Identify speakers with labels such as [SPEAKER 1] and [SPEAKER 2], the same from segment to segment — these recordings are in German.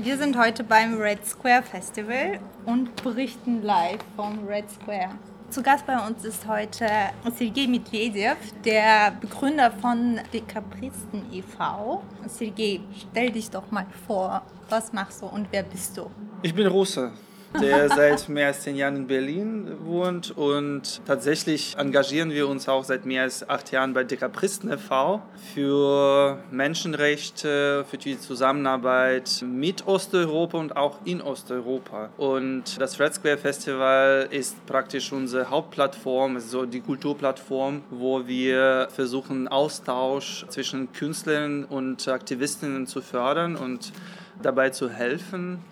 [SPEAKER 1] Wir sind heute beim Red Square Festival und berichten live vom Red Square. Zu Gast bei uns ist heute Sergei Medvedev, der Begründer von Dekapristen e.V. Sergei, stell dich doch mal vor, was machst du und wer bist du?
[SPEAKER 2] Ich bin Russe, der seit mehr als zehn Jahren in Berlin wohnt und tatsächlich engagieren wir uns auch seit mehr als acht Jahren bei Dekapristen e.V. für Menschenrechte, für die Zusammenarbeit mit Osteuropa und auch in Osteuropa. Und das Red Square Festival ist praktisch unsere Hauptplattform, also die Kulturplattform, wo wir versuchen, Austausch zwischen Künstlern und Aktivistinnen zu fördern und dabei zu helfen.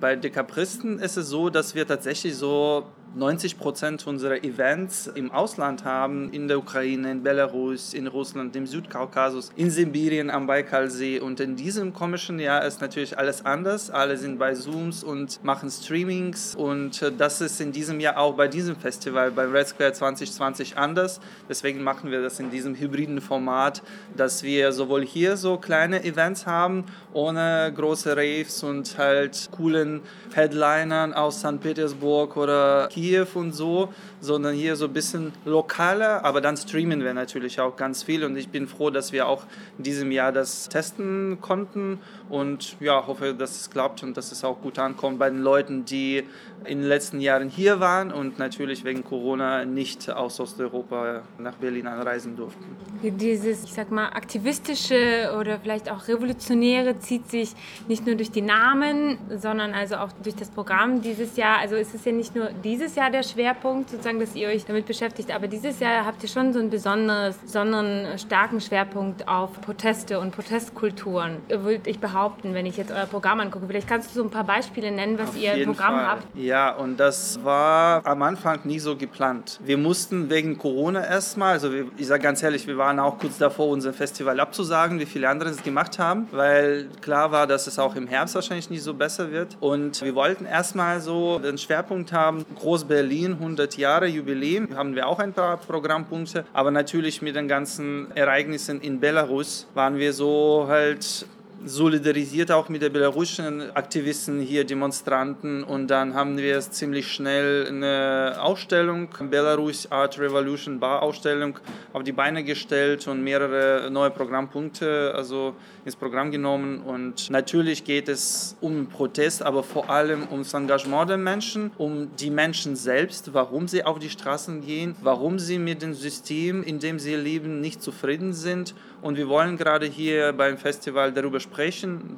[SPEAKER 2] Bei Dekapristen ist es so, dass wir tatsächlich so 90 Prozent unserer Events im Ausland haben, in der Ukraine, in Belarus, in Russland, im Südkaukasus, in Sibirien, am Baikalsee. Und in diesem komischen Jahr ist natürlich alles anders. Alle sind bei Zooms und machen Streamings. Und äh, das ist in diesem Jahr auch bei diesem Festival, beim Red Square 2020 anders. Deswegen machen wir das in diesem hybriden Format, dass wir sowohl hier so kleine Events haben, ohne große Raves und halt coolen Headlinern aus St. Petersburg oder Kiew und so, sondern hier so ein bisschen lokaler, aber dann streamen wir natürlich auch ganz viel und ich bin froh, dass wir auch in diesem Jahr das testen konnten und ja, hoffe, dass es klappt und dass es auch gut ankommt bei den Leuten, die in den letzten Jahren hier waren und natürlich wegen Corona nicht aus Osteuropa nach Berlin anreisen durften.
[SPEAKER 3] Dieses, ich sag mal, aktivistische oder vielleicht auch revolutionäre zieht sich nicht nur durch die Namen, sondern also auch durch das Programm dieses Jahr. Also es ist ja nicht nur dieses Jahr der Schwerpunkt, sozusagen, dass ihr euch damit beschäftigt, aber dieses Jahr habt ihr schon so einen besonders, besonderen, starken Schwerpunkt auf Proteste und Protestkulturen, würde ich behaupten, wenn ich jetzt euer Programm angucke. Vielleicht kannst du so ein paar Beispiele nennen, was
[SPEAKER 2] Auf
[SPEAKER 3] ihr im Programm
[SPEAKER 2] Fall.
[SPEAKER 3] habt.
[SPEAKER 2] Ja, und das war am Anfang nie so geplant. Wir mussten wegen Corona erstmal, also ich sage ganz ehrlich, wir waren auch kurz davor, unser Festival abzusagen, wie viele andere es gemacht haben, weil klar war, dass es auch im Herbst wahrscheinlich nicht so besser wird. Und wir wollten erstmal so den Schwerpunkt haben, Groß-Berlin, 100 Jahre Jubiläum, haben wir auch ein paar Programmpunkte, aber natürlich mit den ganzen Ereignissen in Belarus waren wir so halt solidarisiert auch mit der belarussischen Aktivisten hier, Demonstranten. Und dann haben wir es ziemlich schnell eine Ausstellung, Belarus Art Revolution Bar Ausstellung, auf die Beine gestellt und mehrere neue Programmpunkte also ins Programm genommen. Und natürlich geht es um Protest, aber vor allem ums Engagement der Menschen, um die Menschen selbst, warum sie auf die Straßen gehen, warum sie mit dem System, in dem sie leben, nicht zufrieden sind. Und wir wollen gerade hier beim Festival darüber sprechen,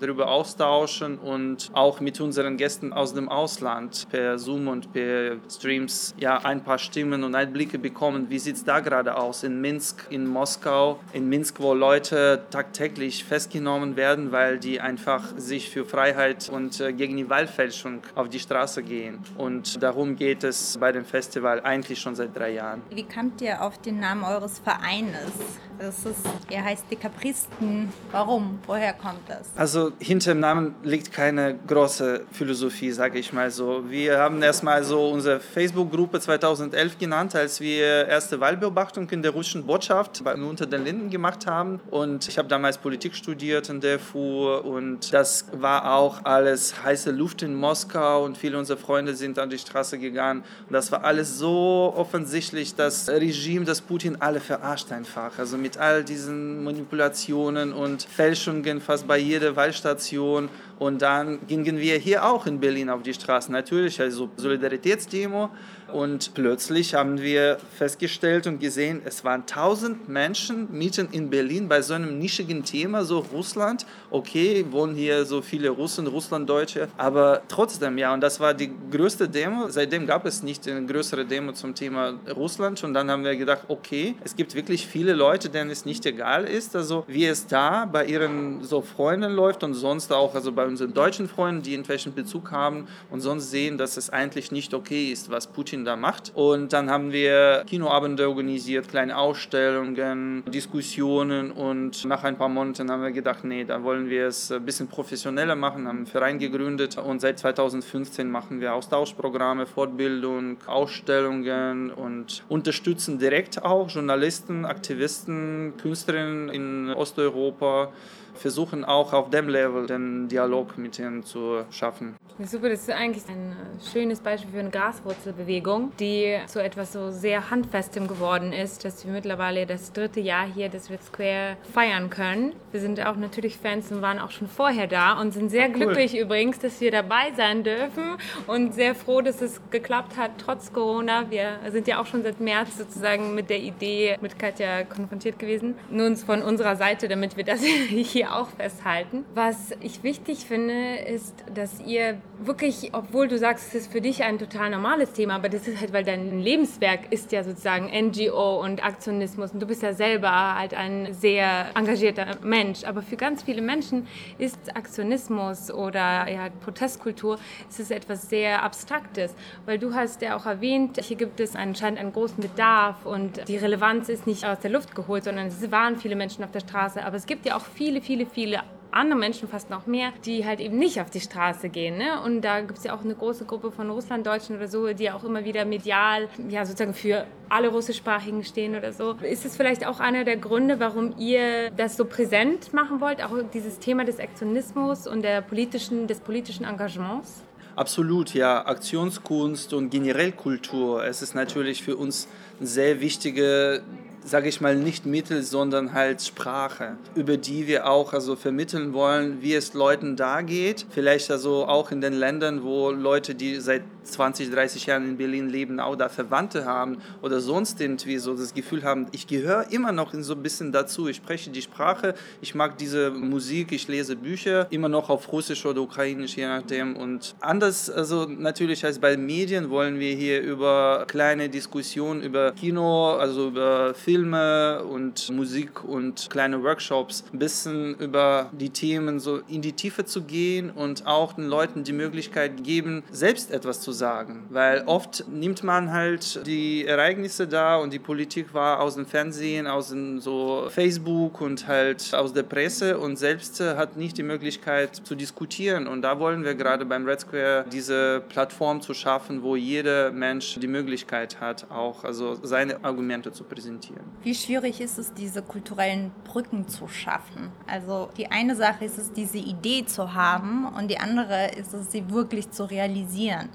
[SPEAKER 2] darüber austauschen und auch mit unseren Gästen aus dem Ausland per Zoom und per Streams ja ein paar Stimmen und Einblicke bekommen. Wie sieht es da gerade aus in Minsk, in Moskau, in Minsk, wo Leute tagtäglich festgenommen werden, weil die einfach sich für Freiheit und äh, gegen die Wahlfälschung auf die Straße gehen. Und darum geht es bei dem Festival eigentlich schon seit drei Jahren.
[SPEAKER 1] Wie kamt ihr auf den Namen eures Vereines? Das ist, ihr heißt Dekapristen. Warum? Woher kommt das?
[SPEAKER 2] Also hinter dem Namen liegt keine große Philosophie, sage ich mal so. Wir haben erstmal so unsere Facebook-Gruppe 2011 genannt, als wir erste Wahlbeobachtung in der russischen Botschaft unter den Linden gemacht haben. Und ich habe damals Politik studiert in der FU und das war auch alles heiße Luft in Moskau und viele unserer Freunde sind an die Straße gegangen. Und das war alles so offensichtlich, das Regime, das Putin alle verarscht einfach. Also mit all diesen Manipulationen und Fälschungen fast bei jeder Wahlstation. Und dann gingen wir hier auch in Berlin auf die Straße. Natürlich, also Solidaritätsdemo. Und plötzlich haben wir festgestellt und gesehen, es waren tausend Menschen mitten in Berlin bei so einem nischigen Thema, so Russland. Okay, wohnen hier so viele Russen, Russlanddeutsche, aber trotzdem, ja, und das war die größte Demo. Seitdem gab es nicht eine größere Demo zum Thema Russland. Und dann haben wir gedacht, okay, es gibt wirklich viele Leute, denen es nicht egal ist, also wie es da bei ihren so Freunden läuft und sonst auch, also bei unseren deutschen Freunden, die irgendwelchen Bezug haben und sonst sehen, dass es eigentlich nicht okay ist, was Putin da macht. Und dann haben wir Kinoabende organisiert, kleine Ausstellungen, Diskussionen und nach ein paar Monaten haben wir gedacht, nee, da wollen wir es ein bisschen professioneller machen, haben einen Verein gegründet und seit 2015 machen wir Austauschprogramme, Fortbildung, Ausstellungen und unterstützen direkt auch Journalisten, Aktivisten, Künstlerinnen in Osteuropa versuchen auch auf dem Level den Dialog mit ihnen zu schaffen.
[SPEAKER 3] Super, das ist eigentlich ein äh, schönes Beispiel für eine Graswurzelbewegung, die zu etwas so sehr Handfestem geworden ist, dass wir mittlerweile das dritte Jahr hier das Red Square feiern können. Wir sind auch natürlich Fans und waren auch schon vorher da und sind sehr cool. glücklich übrigens, dass wir dabei sein dürfen und sehr froh, dass es geklappt hat, trotz Corona. Wir sind ja auch schon seit März sozusagen mit der Idee mit Katja konfrontiert gewesen. Nun von unserer Seite, damit wir das hier auch festhalten. Was ich wichtig finde, ist, dass ihr wirklich, obwohl du sagst, es ist für dich ein total normales Thema, aber das ist halt, weil dein Lebenswerk ist ja sozusagen NGO und Aktionismus und du bist ja selber halt ein sehr engagierter Mensch. Aber für ganz viele Menschen ist Aktionismus oder ja, Protestkultur es etwas sehr Abstraktes, weil du hast ja auch erwähnt, hier gibt es anscheinend einen großen Bedarf und die Relevanz ist nicht aus der Luft geholt, sondern es waren viele Menschen auf der Straße. Aber es gibt ja auch viele, viele, viele andere Menschen, fast noch mehr, die halt eben nicht auf die Straße gehen. Ne? Und da gibt es ja auch eine große Gruppe von Russlanddeutschen oder so, die auch immer wieder medial, ja sozusagen für alle Russischsprachigen stehen oder so. Ist es vielleicht auch einer der Gründe, warum ihr das so präsent machen wollt, auch dieses Thema des Aktionismus und der politischen, des politischen Engagements?
[SPEAKER 2] Absolut, ja. Aktionskunst und generell Kultur. Es ist natürlich für uns eine sehr wichtige sage ich mal, nicht Mittel, sondern halt Sprache, über die wir auch also vermitteln wollen, wie es Leuten da geht. Vielleicht also auch in den Ländern, wo Leute, die seit 20, 30 Jahren in Berlin leben, auch da Verwandte haben oder sonst irgendwie so das Gefühl haben, ich gehöre immer noch so ein bisschen dazu. Ich spreche die Sprache, ich mag diese Musik, ich lese Bücher, immer noch auf Russisch oder Ukrainisch, je nachdem. Und anders, also natürlich als bei Medien wollen wir hier über kleine Diskussionen über Kino, also über Filme und Musik und kleine Workshops ein bisschen über die Themen so in die Tiefe zu gehen und auch den Leuten die Möglichkeit geben, selbst etwas zu sagen. Weil oft nimmt man halt die Ereignisse da und die Politik war aus dem Fernsehen, aus dem so Facebook und halt aus der Presse und selbst hat nicht die Möglichkeit zu diskutieren. Und da wollen wir gerade beim Red Square diese Plattform zu schaffen, wo jeder Mensch die Möglichkeit hat, auch also seine Argumente zu präsentieren.
[SPEAKER 1] Wie schwierig ist es, diese kulturellen Brücken zu schaffen? Also die eine Sache ist es, diese Idee zu haben und die andere ist es, sie wirklich zu realisieren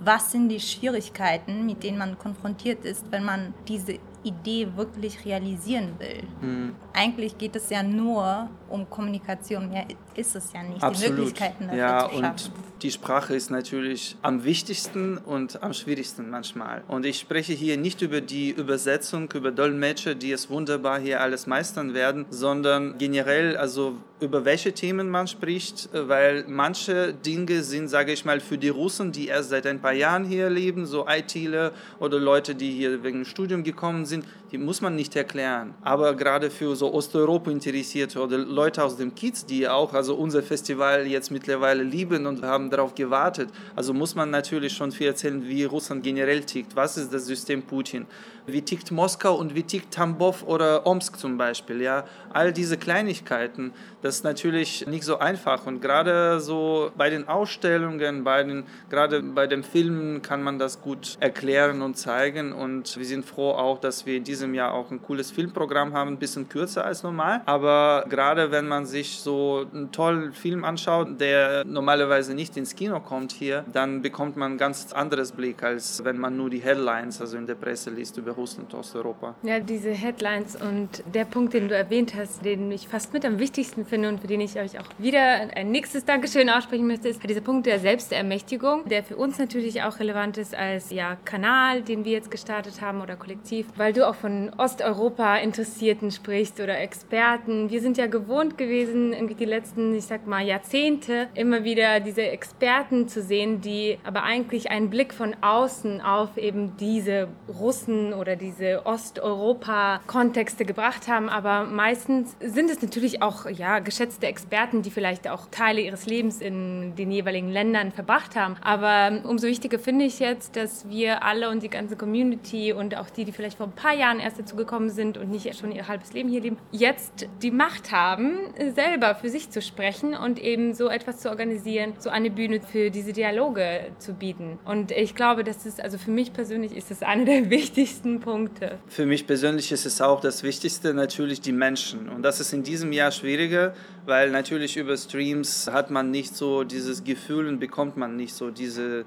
[SPEAKER 1] was sind die Schwierigkeiten, mit denen man konfrontiert ist, wenn man diese Idee wirklich realisieren will. Mhm. Eigentlich geht es ja nur um Kommunikation, mehr ist es ja nicht.
[SPEAKER 2] Absolut. Die Möglichkeiten dafür ja, zu schaffen. Und die Sprache ist natürlich am wichtigsten und am schwierigsten manchmal. Und ich spreche hier nicht über die Übersetzung, über Dolmetscher, die es wunderbar hier alles meistern werden, sondern generell, also über welche Themen man spricht, weil manche Dinge sind, sage ich mal, für die Russen, die erst seit ein paar Jahren hier leben, so ITler oder Leute, die hier wegen dem Studium gekommen sind, die muss man nicht erklären. Aber gerade für so Osteuropa interessierte oder Leute aus dem Kiez, die auch also unser Festival jetzt mittlerweile lieben und haben darauf gewartet, also muss man natürlich schon viel erzählen, wie Russland generell tickt. Was ist das System Putin? Wie tickt Moskau und wie tickt Tambov oder Omsk zum Beispiel? Ja, all diese Kleinigkeiten, das ist natürlich nicht so einfach. Und gerade so bei den Ausstellungen, bei den, gerade bei den Filmen kann man das gut erklären und zeigen. Und wir sind froh auch, dass dass wir in diesem Jahr auch ein cooles Filmprogramm haben, ein bisschen kürzer als normal. Aber gerade wenn man sich so einen tollen Film anschaut, der normalerweise nicht ins Kino kommt hier, dann bekommt man ein ganz anderes Blick, als wenn man nur die Headlines, also in der Presse liest über Russland und Osteuropa.
[SPEAKER 3] Ja, diese Headlines und der Punkt, den du erwähnt hast, den ich fast mit am wichtigsten finde und für den ich euch auch wieder ein nächstes Dankeschön aussprechen möchte, ist dieser Punkt der Selbstermächtigung, der für uns natürlich auch relevant ist als ja, Kanal, den wir jetzt gestartet haben oder kollektiv, weil du auch von Osteuropa-Interessierten sprichst oder Experten. Wir sind ja gewohnt gewesen, irgendwie die letzten, ich sag mal, Jahrzehnte immer wieder diese Experten zu sehen, die aber eigentlich einen Blick von außen auf eben diese Russen oder diese Osteuropa-Kontexte gebracht haben. Aber meistens sind es natürlich auch ja, geschätzte Experten, die vielleicht auch Teile ihres Lebens in den jeweiligen Ländern verbracht haben. Aber umso wichtiger finde ich jetzt, dass wir alle und die ganze Community und auch die, die vielleicht vor ein paar Jahren erst dazu gekommen sind und nicht schon ihr halbes Leben hier leben, jetzt die Macht haben, selber für sich zu sprechen und eben so etwas zu organisieren, so eine Bühne für diese Dialoge zu bieten. Und ich glaube, das ist, also für mich persönlich ist das einer der wichtigsten Punkte.
[SPEAKER 2] Für mich persönlich ist es auch das Wichtigste natürlich die Menschen. Und das ist in diesem Jahr schwieriger, weil natürlich über Streams hat man nicht so dieses Gefühl und bekommt man nicht so diese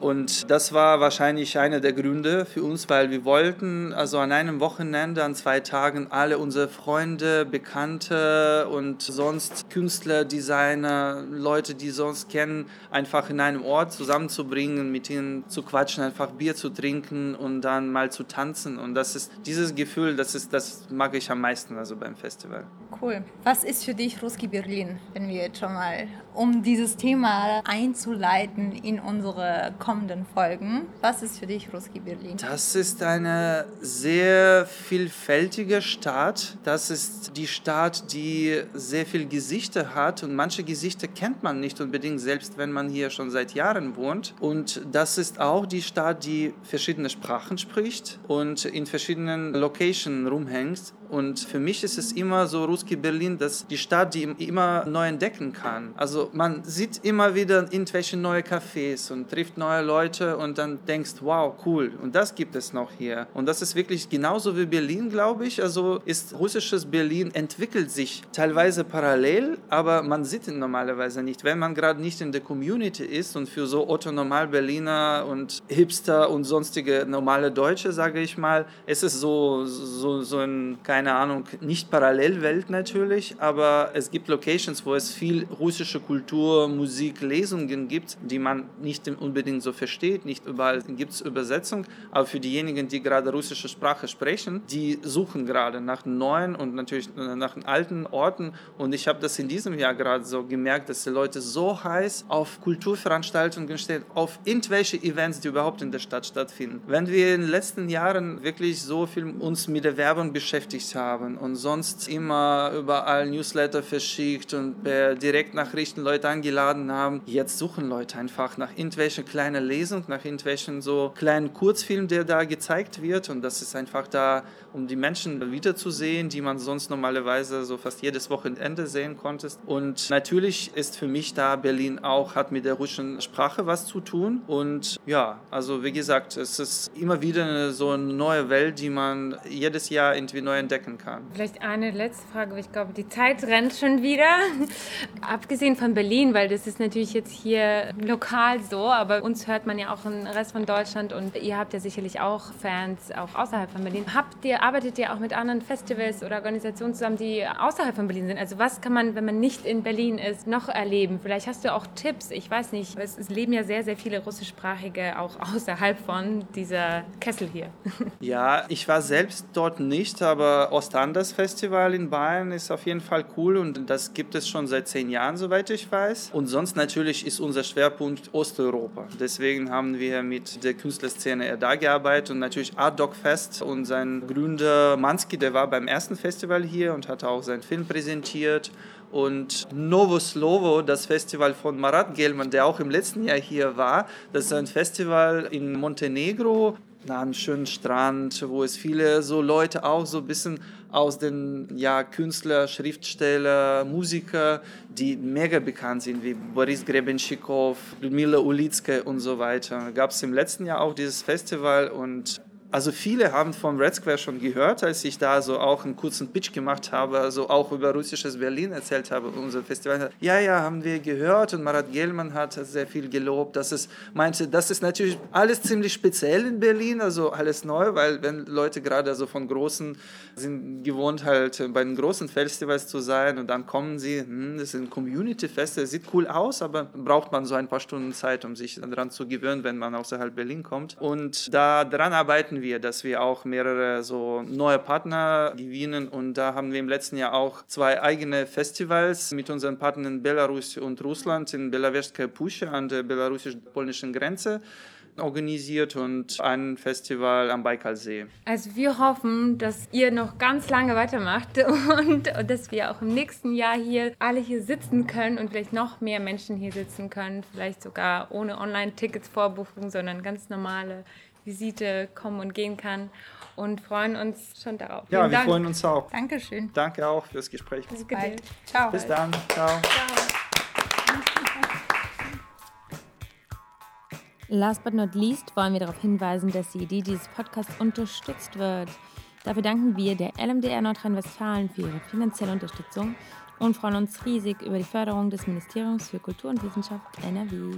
[SPEAKER 2] und das war wahrscheinlich einer der Gründe für uns, weil wir wollten also an einem Wochenende, an zwei Tagen alle unsere Freunde, Bekannte und sonst Künstler, Designer, Leute, die sonst kennen, einfach in einem Ort zusammenzubringen, mit ihnen zu quatschen, einfach Bier zu trinken und dann mal zu tanzen. Und das ist dieses Gefühl, das ist, das mag ich am meisten also beim Festival.
[SPEAKER 1] Cool. Was ist für dich Ruski Berlin, wenn wir jetzt schon mal, um dieses Thema einzuleiten in unsere kommenden Folgen. Was ist für dich Ruski Berlin?
[SPEAKER 2] Das ist eine sehr vielfältige Stadt. Das ist die Stadt, die sehr viele Gesichter hat und manche Gesichter kennt man nicht unbedingt, selbst wenn man hier schon seit Jahren wohnt. Und das ist auch die Stadt, die verschiedene Sprachen spricht und in verschiedenen Locations rumhängt. Und für mich ist es immer so Ruski Berlin, dass die Stadt, die immer neu entdecken kann. Also man sieht immer wieder irgendwelche neue Cafés und trifft neue Leute und dann denkst, wow, cool. Und das gibt es noch hier. Und das ist wirklich genauso wie Berlin, glaube ich. Also ist russisches Berlin entwickelt sich teilweise parallel, aber man sieht ihn normalerweise nicht. Wenn man gerade nicht in der Community ist und für so Otto Normal Berliner und Hipster und sonstige normale Deutsche, sage ich mal, ist es so, so, so ein, keine Ahnung, nicht Parallelwelt natürlich, aber es gibt Locations, wo es viel russische Kultur, Musik, Lesungen gibt, die man nicht unbedingt so versteht. Nicht überall gibt es Übersetzung, aber für diejenigen, die gerade russische Sprache sprechen, die suchen gerade nach neuen und natürlich nach alten Orten. Und ich habe das in diesem Jahr gerade so gemerkt, dass die Leute so heiß auf Kulturveranstaltungen stehen, auf irgendwelche Events, die überhaupt in der Stadt stattfinden. Wenn wir in den letzten Jahren wirklich so viel uns mit der Werbung beschäftigt veröffentlicht haben und sonst immer überall Newsletter verschickt und per Direktnachrichten Leute eingeladen haben. Jetzt suchen Leute einfach nach irgendwelchen kleinen Lesungen, nach irgendwelchen so kleinen Kurzfilmen, der da gezeigt wird und das ist einfach da, um die Menschen wiederzusehen, die man sonst normalerweise so fast jedes Wochenende sehen konnte. Und natürlich ist für mich da Berlin auch, hat mit der russischen Sprache was zu tun und ja, also wie gesagt, es ist immer wieder so eine neue Welt, die man jedes Jahr irgendwie neu entdeckt entdecken kann.
[SPEAKER 3] Vielleicht eine letzte Frage, weil ich glaube, die Zeit rennt schon wieder. Abgesehen von Berlin, weil das ist natürlich jetzt hier lokal so, aber uns hört man ja auch im Rest von Deutschland und ihr habt ja sicherlich auch Fans auch außerhalb von Berlin. Habt ihr, arbeitet ihr auch mit anderen Festivals oder Organisationen zusammen, die außerhalb von Berlin sind? Also was kann man, wenn man nicht in Berlin ist, noch erleben? Vielleicht hast du auch Tipps, ich weiß nicht. Es leben ja sehr, sehr viele russischsprachige auch außerhalb von dieser Kessel hier.
[SPEAKER 2] Ja, ich war selbst dort nicht, aber Ostanders Festival in Bayern ist auf jeden Fall cool und das gibt es schon seit zehn Jahren, soweit ich weiß. Und sonst natürlich ist unser Schwerpunkt Osteuropa. Deswegen haben wir mit der Künstlerszene da gearbeitet und natürlich Art Dog Fest und sein Gründer Mansky, der war beim ersten Festival hier und hat auch seinen Film präsentiert. Und Novo Slovo, das Festival von Marat Gelman, der auch im letzten Jahr hier war, das ist ein Festival in Montenegro na, einen schönen Strand, wo es viele so Leute auch so ein bisschen aus den ja, Künstler, Schriftsteller, Musiker, die mega bekannt sind, wie Boris Grebenschikow, Ludmila Ulitske und so weiter. Gab es im letzten Jahr auch dieses Festival und Also viele haben vom Red Square schon gehört, als ich da so auch einen kurzen Pitch gemacht habe, also auch über russisches Berlin erzählt habe, unser Festival. Ja, ja, haben wir gehört und Marat Gelman hat sehr viel gelobt, dass es meinte, das ist natürlich alles ziemlich speziell in Berlin, also alles neu, weil wenn Leute gerade so von großen sind gewohnt halt bei den großen Festivals zu sein und dann kommen sie, hm, das ist ein Community Fest, das sieht cool aus, aber braucht man so ein paar Stunden Zeit, um sich daran zu gewöhnen, wenn man außerhalb Berlin kommt. Und daran arbeiten wir, dass wir auch mehrere so neue Partner gewinnen und da haben wir im letzten Jahr auch zwei eigene Festivals mit unseren Partnern Belarus und Russland in Belawежskaya Pusche an der belarussisch-polnischen Grenze organisiert und ein Festival am Baikalsee.
[SPEAKER 3] Also wir hoffen, dass ihr noch ganz lange weitermacht und, und, dass wir auch im nächsten Jahr hier alle hier sitzen können und vielleicht noch mehr Menschen hier sitzen können, vielleicht sogar ohne Online-Tickets vorbuchen, sondern ganz normale Visite kommen und gehen kann und freuen uns schon darauf.
[SPEAKER 2] Ja, Vielen wir Dank. freuen uns auch.
[SPEAKER 1] Dankeschön.
[SPEAKER 2] Danke auch fürs Gespräch.
[SPEAKER 1] Bis bald.
[SPEAKER 2] Ciao. Bis dann. Ciao. Ciao.
[SPEAKER 4] Last but not least wollen wir darauf hinweisen, dass die Idee dieses Podcasts unterstützt wird. Dafür danken wir der LMDR Nordrhein-Westfalen für ihre finanzielle Unterstützung und freuen uns riesig über die Förderung des Ministeriums für Kultur und Wissenschaft NRW.